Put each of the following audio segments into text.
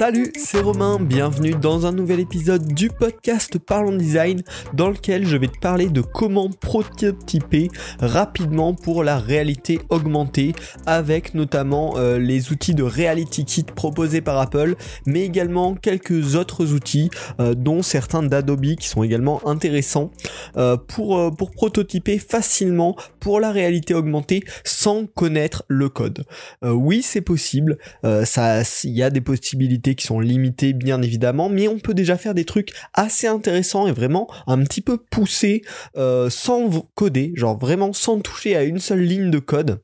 Salut, c'est Romain, bienvenue dans un nouvel épisode du podcast Parlons Design dans lequel je vais te parler de comment prototyper rapidement pour la réalité augmentée avec notamment euh, les outils de Reality Kit proposés par Apple mais également quelques autres outils euh, dont certains d'Adobe qui sont également intéressants euh, pour, pour prototyper facilement pour la réalité augmentée sans connaître le code. Oui, c'est possible, il y a des possibilités qui sont limitées bien évidemment, mais on peut déjà faire des trucs assez intéressants et vraiment un petit peu poussés euh, sans coder, genre vraiment sans toucher à une seule ligne de code.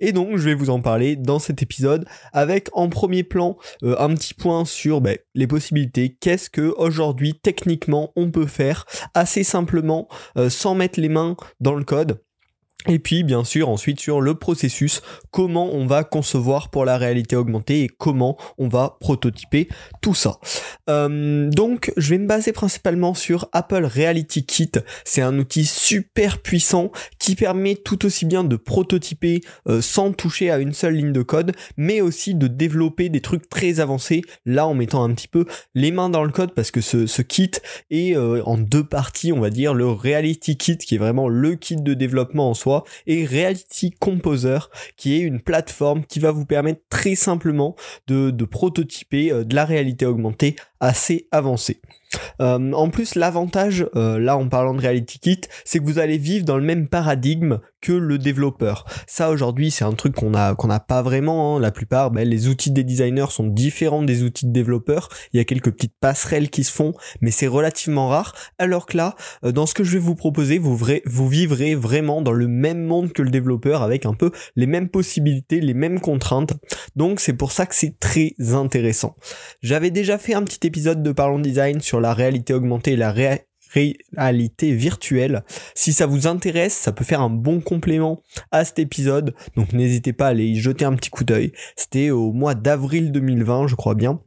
Et donc je vais vous en parler dans cet épisode avec en premier plan euh, un petit point sur ben, les possibilités, qu'est-ce que aujourd'hui techniquement on peut faire assez simplement euh, sans mettre les mains dans le code. Et puis bien sûr ensuite sur le processus, comment on va concevoir pour la réalité augmentée et comment on va prototyper tout ça. Euh, donc je vais me baser principalement sur Apple Reality Kit. C'est un outil super puissant qui permet tout aussi bien de prototyper euh, sans toucher à une seule ligne de code, mais aussi de développer des trucs très avancés, là en mettant un petit peu les mains dans le code parce que ce, kit est euh, en deux parties, on va dire, le Reality Kit qui est vraiment le kit de développement en soi, et Reality Composer qui est une plateforme qui va vous permettre très simplement de, de prototyper euh, de la réalité augmentée assez avancée. Euh, en plus, l'avantage, euh, là en parlant de Reality Kit, c'est que vous allez vivre dans le même paradigme que le développeur. Ça aujourd'hui, c'est un truc qu'on a qu'on n'a pas vraiment. hein. La plupart, ben, les outils des designers sont différents des outils de développeurs. Il y a quelques petites passerelles qui se font, mais c'est relativement rare. Alors que là, euh, dans ce que je vais vous proposer, vous, vivrez vraiment dans le même monde que le développeur, avec un peu les mêmes possibilités, les mêmes contraintes. Donc c'est pour ça que c'est très intéressant. J'avais déjà fait un petit épisode de Parlons Design sur la réalité augmentée et la réa- réalité virtuelle. Si ça vous intéresse, ça peut faire un bon complément à cet épisode. Donc n'hésitez pas à aller y jeter un petit coup d'œil. C'était au mois d'avril 2020, je crois bien.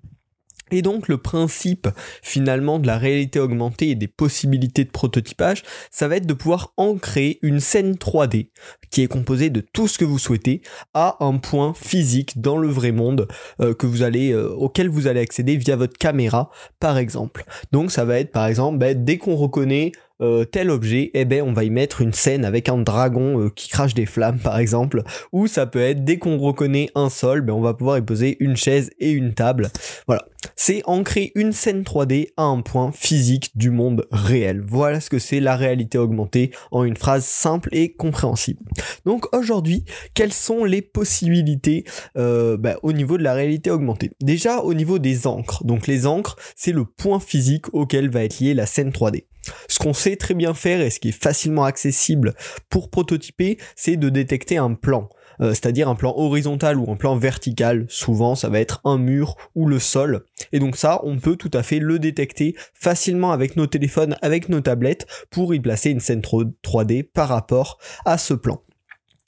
Et donc le principe finalement de la réalité augmentée et des possibilités de prototypage, ça va être de pouvoir ancrer une scène 3D qui est composée de tout ce que vous souhaitez à un point physique dans le vrai monde euh, que vous allez euh, auquel vous allez accéder via votre caméra par exemple. Donc ça va être par exemple ben, dès qu'on reconnaît euh, tel objet, eh ben on va y mettre une scène avec un dragon euh, qui crache des flammes par exemple, ou ça peut être dès qu'on reconnaît un sol, ben on va pouvoir y poser une chaise et une table. Voilà, c'est ancrer une scène 3D à un point physique du monde réel. Voilà ce que c'est la réalité augmentée en une phrase simple et compréhensible. Donc aujourd'hui, quelles sont les possibilités euh, bah, au niveau de la réalité augmentée? Déjà au niveau des encres. Donc les encres, c'est le point physique auquel va être liée la scène 3D. Ce qu'on sait très bien faire et ce qui est facilement accessible pour prototyper, c'est de détecter un plan. Euh, c'est-à-dire un plan horizontal ou un plan vertical. Souvent, ça va être un mur ou le sol. Et donc ça, on peut tout à fait le détecter facilement avec nos téléphones, avec nos tablettes, pour y placer une scène 3D par rapport à ce plan.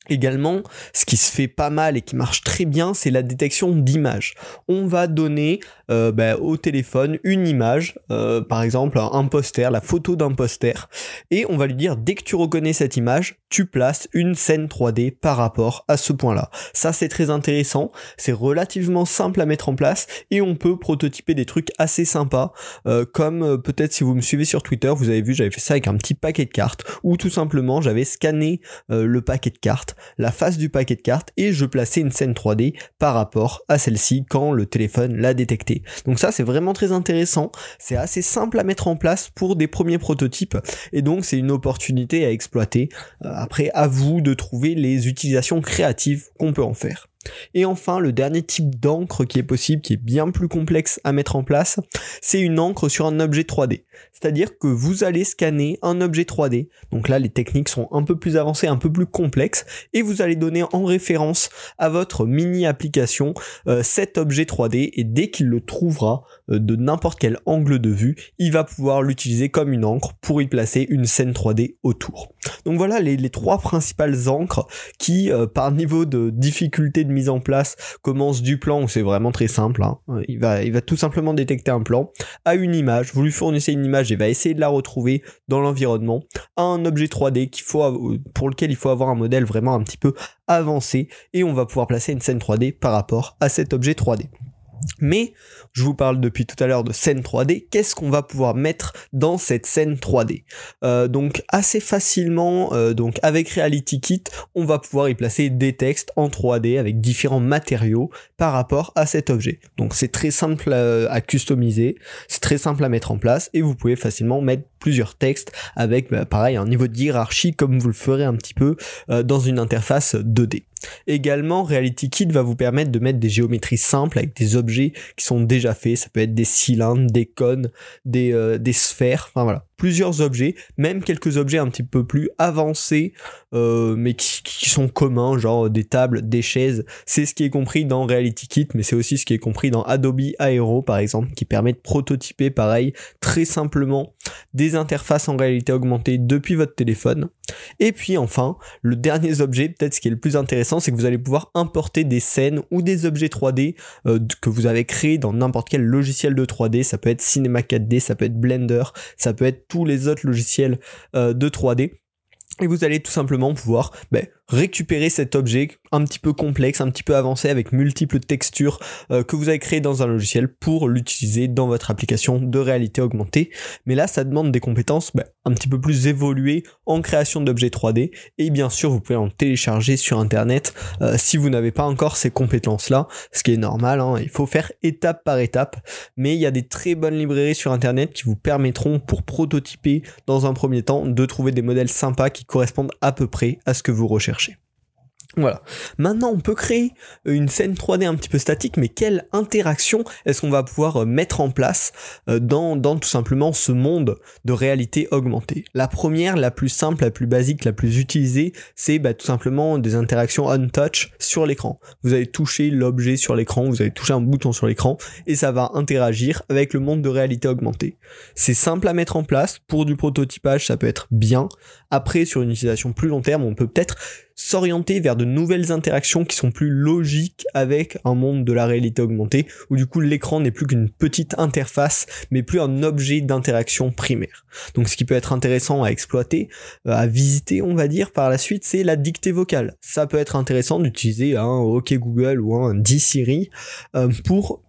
Également, ce qui se fait pas mal et qui marche très bien, c'est la détection d'images. On va donner euh, bah, au téléphone une image, euh, par exemple un poster, la photo d'un poster, et on va lui dire dès que tu reconnais cette image, tu places une scène 3D par rapport à ce point-là. Ça c'est très intéressant, c'est relativement simple à mettre en place et on peut prototyper des trucs assez sympas, euh, comme euh, peut-être si vous me suivez sur Twitter, vous avez vu j'avais fait ça avec un petit paquet de cartes, ou tout simplement j'avais scanné euh, le paquet de cartes la face du paquet de cartes et je plaçais une scène 3D par rapport à celle-ci quand le téléphone l'a détecté. Donc ça c'est vraiment très intéressant, c'est assez simple à mettre en place pour des premiers prototypes et donc c'est une opportunité à exploiter. Euh, après à vous de trouver les utilisations créatives qu'on peut en faire. Et enfin, le dernier type d'encre qui est possible, qui est bien plus complexe à mettre en place, c'est une encre sur un objet 3D. C'est-à-dire que vous allez scanner un objet 3D. Donc là, les techniques sont un peu plus avancées, un peu plus complexes, et vous allez donner en référence à votre mini application euh, cet objet 3D, et dès qu'il le trouvera euh, de n'importe quel angle de vue, il va pouvoir l'utiliser comme une encre pour y placer une scène 3D autour. Donc voilà les, trois principales encres qui, euh, par niveau de difficulté de mise en place commence du plan où c'est vraiment très simple. hein. Il, va, tout simplement détecter un plan à une image. Vous lui fournissez une image et va essayer de la retrouver dans l'environnement à un objet 3D qu'il faut, av- pour lequel il faut avoir un modèle vraiment un petit peu avancé et on va pouvoir placer une scène 3D par rapport à cet objet 3D. Mais je vous parle depuis tout à l'heure de scène 3D. Qu'est-ce qu'on va pouvoir mettre dans cette scène 3D Euh, Donc assez facilement, euh, donc avec Reality Kit, on va pouvoir y placer des textes en 3D avec différents matériaux par rapport à cet objet. Donc c'est très simple à, à customiser, c'est très simple à mettre en place et vous pouvez facilement mettre plusieurs textes avec bah, pareil un niveau de hiérarchie comme vous le ferez un petit peu euh, dans une interface 2D. Également, Reality Kit va vous permettre de mettre des géométries simples avec des objets qui sont déjà faits. Ça peut être des cylindres, des cônes, des, euh, des sphères, enfin voilà. Plusieurs objets, même quelques objets un petit peu plus avancés, euh, mais qui, sont communs, genre des tables, des chaises. C'est ce qui est compris dans Reality Kit, mais c'est aussi ce qui est compris dans Adobe Aero, par exemple, qui permet de prototyper, pareil, très simplement, des interfaces en réalité augmentée depuis votre téléphone. Et puis enfin, le dernier objet, peut-être ce qui est le plus intéressant, c'est que vous allez pouvoir importer des scènes ou des objets 3D euh, que vous avez créés dans n'importe quel logiciel de 3D. Ça peut être Cinema 4D, ça peut être Blender, ça peut être les autres logiciels euh, de 3D. Et vous allez tout simplement pouvoir ben, récupérer cet objet un petit peu complexe, un petit peu avancé avec multiples textures euh, que vous avez créé dans un logiciel pour l'utiliser dans votre application de réalité augmentée. Mais là, ça demande des compétences ben, un petit peu plus évoluées en création d'objets 3D. Et bien sûr, vous pouvez en télécharger sur Internet euh, si vous n'avez pas encore ces compétences-là, ce qui est normal. hein. il faut faire étape par étape. Mais il y a des très bonnes librairies sur Internet qui vous permettront, pour prototyper dans un premier temps, de trouver des modèles sympas qui correspondent à peu près à ce que vous recherchez. Voilà. Maintenant, on peut créer une scène 3D un petit peu statique, mais quelle interaction est-ce qu'on va pouvoir euh, mettre en place euh, dans, dans tout simplement ce monde de réalité augmentée? La première, la plus simple, la plus basique, la plus utilisée, c'est bah, tout simplement des interactions on-touch sur l'écran. Vous allez toucher l'objet sur l'écran, vous allez toucher un bouton sur l'écran, et ça va interagir avec le monde de réalité augmentée. C'est simple à mettre en place, pour du prototypage, ça peut être bien. Après, sur une utilisation plus long terme, on peut peut-être s'orienter vers de nouvelles interactions qui sont plus logiques avec un monde de la réalité augmentée, où du coup l'écran n'est plus qu'une petite interface, mais plus un objet d'interaction primaire. Donc ce qui peut être intéressant à exploiter, euh, à visiter on va dire par la suite, c'est la dictée vocale. Ça peut être intéressant d'utiliser un OK Google ou un D Siri euh, pour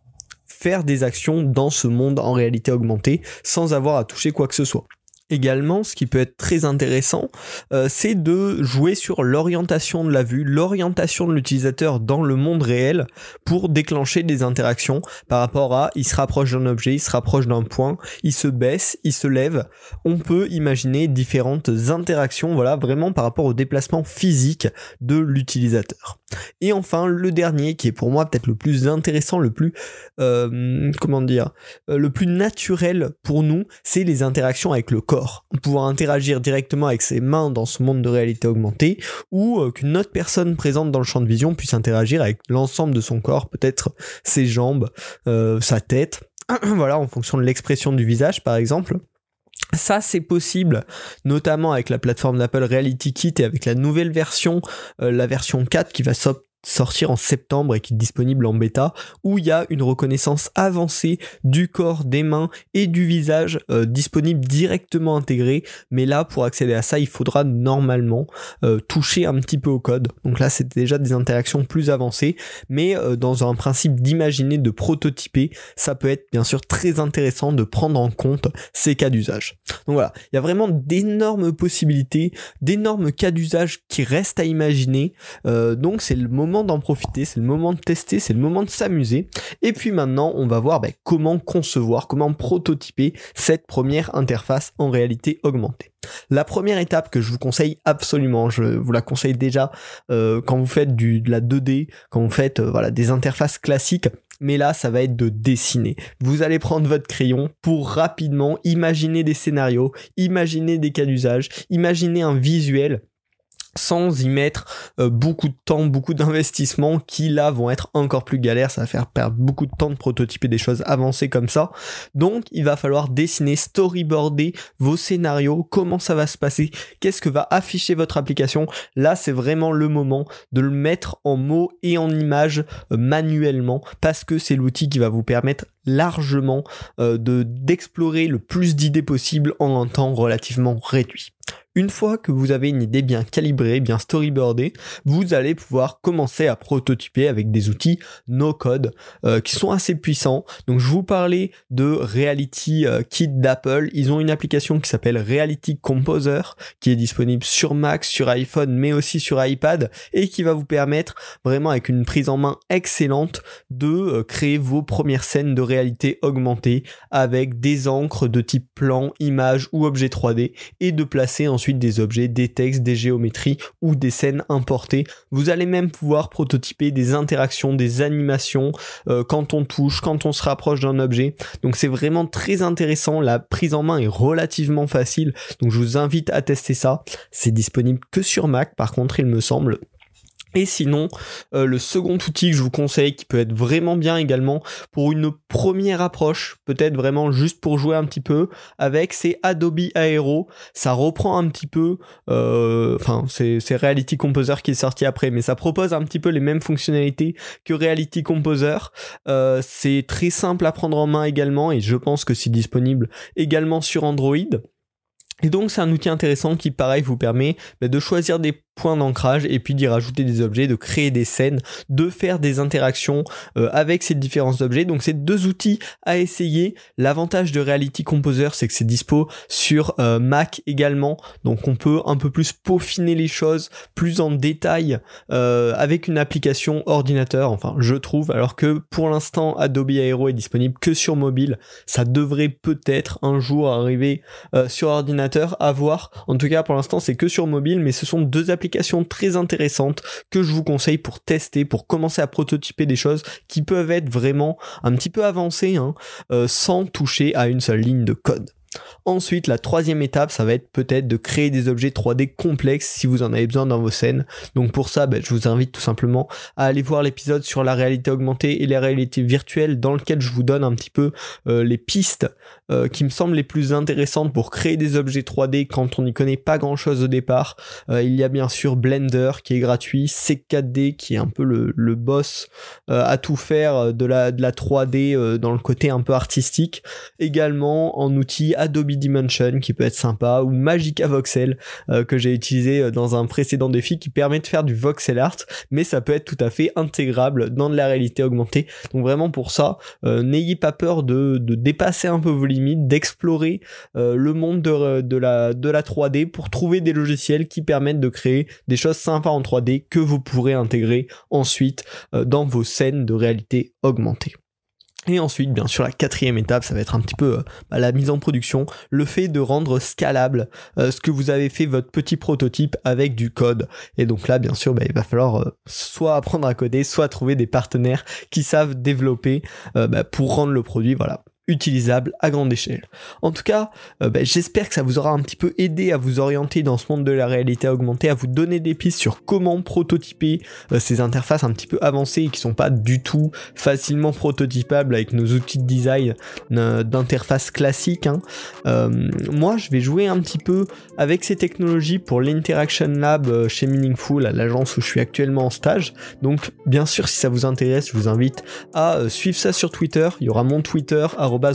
faire des actions dans ce monde en réalité augmentée sans avoir à toucher quoi que ce soit. Également, ce qui peut être très intéressant, euh, c'est de jouer sur l'orientation de la vue, l'orientation de l'utilisateur dans le monde réel pour déclencher des interactions par rapport à il se rapproche d'un objet, il se rapproche d'un point, il se baisse, il se lève. On peut imaginer différentes interactions, voilà, vraiment par rapport au déplacement physique de l'utilisateur. Et enfin, le dernier, qui est pour moi peut-être le plus intéressant, le plus, euh, comment dire, euh, le plus naturel pour nous, c'est les interactions avec le corps. Pouvoir interagir directement avec ses mains dans ce monde de réalité augmentée, ou euh, qu'une autre personne présente dans le champ de vision puisse interagir avec l'ensemble de son corps, peut-être ses jambes, sa tête, voilà, en fonction de l'expression du visage par exemple. Ça, c'est possible, notamment avec la plateforme d'Apple Reality Kit et avec la nouvelle version, euh, la version 4 qui va so- sortir en septembre et qui est disponible en bêta, où il y a une reconnaissance avancée du corps, des mains et du visage euh, disponible directement intégré. Mais là, pour accéder à ça, il faudra normalement euh, toucher un petit peu au code. Donc là, c'est déjà des interactions plus avancées, mais euh, dans un principe d'imaginer, de prototyper, ça peut être bien sûr très intéressant de prendre en compte ces cas d'usage. Donc voilà, il y a vraiment d'énormes possibilités, d'énormes cas d'usage qui restent à imaginer. Donc c'est le moment d'en profiter, c'est le moment de tester, c'est le moment de s'amuser. Et puis maintenant, on va voir ben, comment concevoir, comment prototyper cette première interface en réalité augmentée. La première étape que je vous conseille absolument, je vous la conseille déjà euh, quand vous faites du, de la 2D, quand vous faites euh, voilà des interfaces classiques, mais là ça va être de dessiner. Vous allez prendre votre crayon pour rapidement imaginer des scénarios, imaginer des cas d'usage, imaginer un visuel sans y mettre euh, beaucoup de temps, beaucoup d'investissements qui là vont être encore plus galères, ça va faire perdre beaucoup de temps de prototyper des choses avancées comme ça. Donc il va falloir dessiner, storyboarder vos scénarios, comment ça va se passer, qu'est-ce que va afficher votre application? Là c'est vraiment le moment de le mettre en mots et en images euh, manuellement parce que c'est l'outil qui va vous permettre largement euh, de d'explorer le plus d'idées possibles en un temps relativement réduit. Une fois que vous avez une idée bien calibrée, bien storyboardée, vous allez pouvoir commencer à prototyper avec des outils no-code euh, qui sont assez puissants. Donc je vous parlais de Reality euh, Kit d'Apple. Ils ont une application qui s'appelle Reality Composer qui est disponible sur Mac, sur iPhone, mais aussi sur iPad et qui va vous permettre vraiment avec une prise en main excellente de créer vos premières scènes de réalité augmentée avec des encres de type plan, image ou objet 3D et de placer ensuite des objets, des textes, des géométries ou des scènes importées. Vous allez même pouvoir prototyper des interactions, des animations euh, quand on touche, quand on se rapproche d'un objet. Donc c'est vraiment très intéressant. La prise en main est relativement facile. Donc je vous invite à tester ça. C'est disponible que sur Mac par contre il me semble. Et sinon, euh, le second outil que je vous conseille, qui peut être vraiment bien également pour une première approche, peut-être vraiment juste pour jouer un petit peu avec, c'est Adobe Aero. Ça reprend un petit peu, euh, enfin c'est Reality Composer qui est sorti après, mais ça propose un petit peu les mêmes fonctionnalités que Reality Composer. Euh, c'est très simple à prendre en main également et je pense que c'est disponible également sur Android. Et donc c'est un outil intéressant qui pareil vous permet bah, de choisir des point d'ancrage et puis d'y rajouter des objets, de créer des scènes, de faire des interactions euh, avec ces différents objets. Donc c'est deux outils à essayer. L'avantage de Reality Composer c'est que c'est dispo sur euh, Mac également. Donc on peut un peu plus peaufiner les choses plus en détail euh, avec une application ordinateur, enfin je trouve, alors que pour l'instant Adobe Aero est disponible que sur mobile. Ça devrait peut-être un jour arriver sur ordinateur à voir. En tout cas pour l'instant c'est que sur mobile mais ce sont deux applications très intéressante que je vous conseille pour tester, pour commencer à prototyper des choses qui peuvent être vraiment un petit peu avancées hein, euh, sans toucher à une seule ligne de code. Ensuite, la troisième étape, ça va être peut-être de créer des objets 3D complexes si vous en avez besoin dans vos scènes. Donc pour ça, ben, je vous invite tout simplement à aller voir l'épisode sur la réalité augmentée et la réalité virtuelle dans lequel je vous donne un petit peu euh, les pistes euh, qui me semblent les plus intéressantes pour créer des objets 3D quand on n'y connaît pas grand-chose au départ. Euh, il y a bien sûr Blender qui est gratuit, C4D qui est un peu le, le boss à tout faire de la, de la 3D dans le côté un peu artistique. Également en outil Adobe Dimension qui peut être sympa ou Magica Voxel euh, que j'ai utilisé euh, dans un précédent défi qui permet de faire du voxel art mais ça peut être tout à fait intégrable dans de la réalité augmentée donc vraiment pour ça euh, n'ayez pas peur de, dépasser un peu vos limites d'explorer le monde de, de, la, de la 3D pour trouver des logiciels qui permettent de créer des choses sympas en 3D que vous pourrez intégrer ensuite dans vos scènes de réalité augmentée. Et ensuite, bien sûr, la quatrième étape, ça va être un petit peu euh, bah, la mise en production, le fait de rendre scalable euh, ce que vous avez fait votre petit prototype avec du code. Et donc là, bien sûr, bah, il va falloir euh, soit apprendre à coder, soit trouver des partenaires qui savent développer bah, pour rendre le produit, voilà, utilisable à grande échelle. En tout cas, euh, ben, j'espère que ça vous aura un petit peu aidé à vous orienter dans ce monde de la réalité augmentée, à vous donner des pistes sur comment prototyper euh, ces interfaces un petit peu avancées et qui sont pas du tout facilement prototypables avec nos outils de design euh, d'interface classique. Hein. moi, je vais jouer un petit peu avec ces technologies pour l'Interaction Lab chez Meaningful, à l'agence où je suis actuellement en stage. Donc, bien sûr, si ça vous intéresse, je vous invite à suivre ça sur Twitter. Il y aura mon Twitter,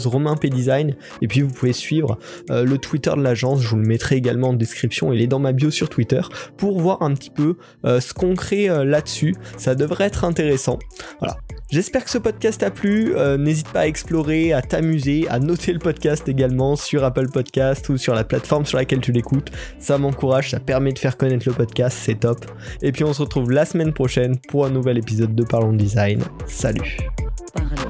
romainpdesign et puis vous pouvez suivre euh, le Twitter de l'agence, je vous le mettrai également en description, il est dans ma bio sur Twitter pour voir un petit peu euh, ce qu'on crée euh, là-dessus, ça devrait être intéressant. Voilà. J'espère que ce podcast a plu, n'hésite pas à explorer, à t'amuser, à noter le podcast également sur Apple Podcast ou sur la plateforme sur laquelle tu l'écoutes, ça m'encourage, ça permet de faire connaître le podcast, c'est top. Et puis on se retrouve la semaine prochaine pour un nouvel épisode de Parlons Design. Salut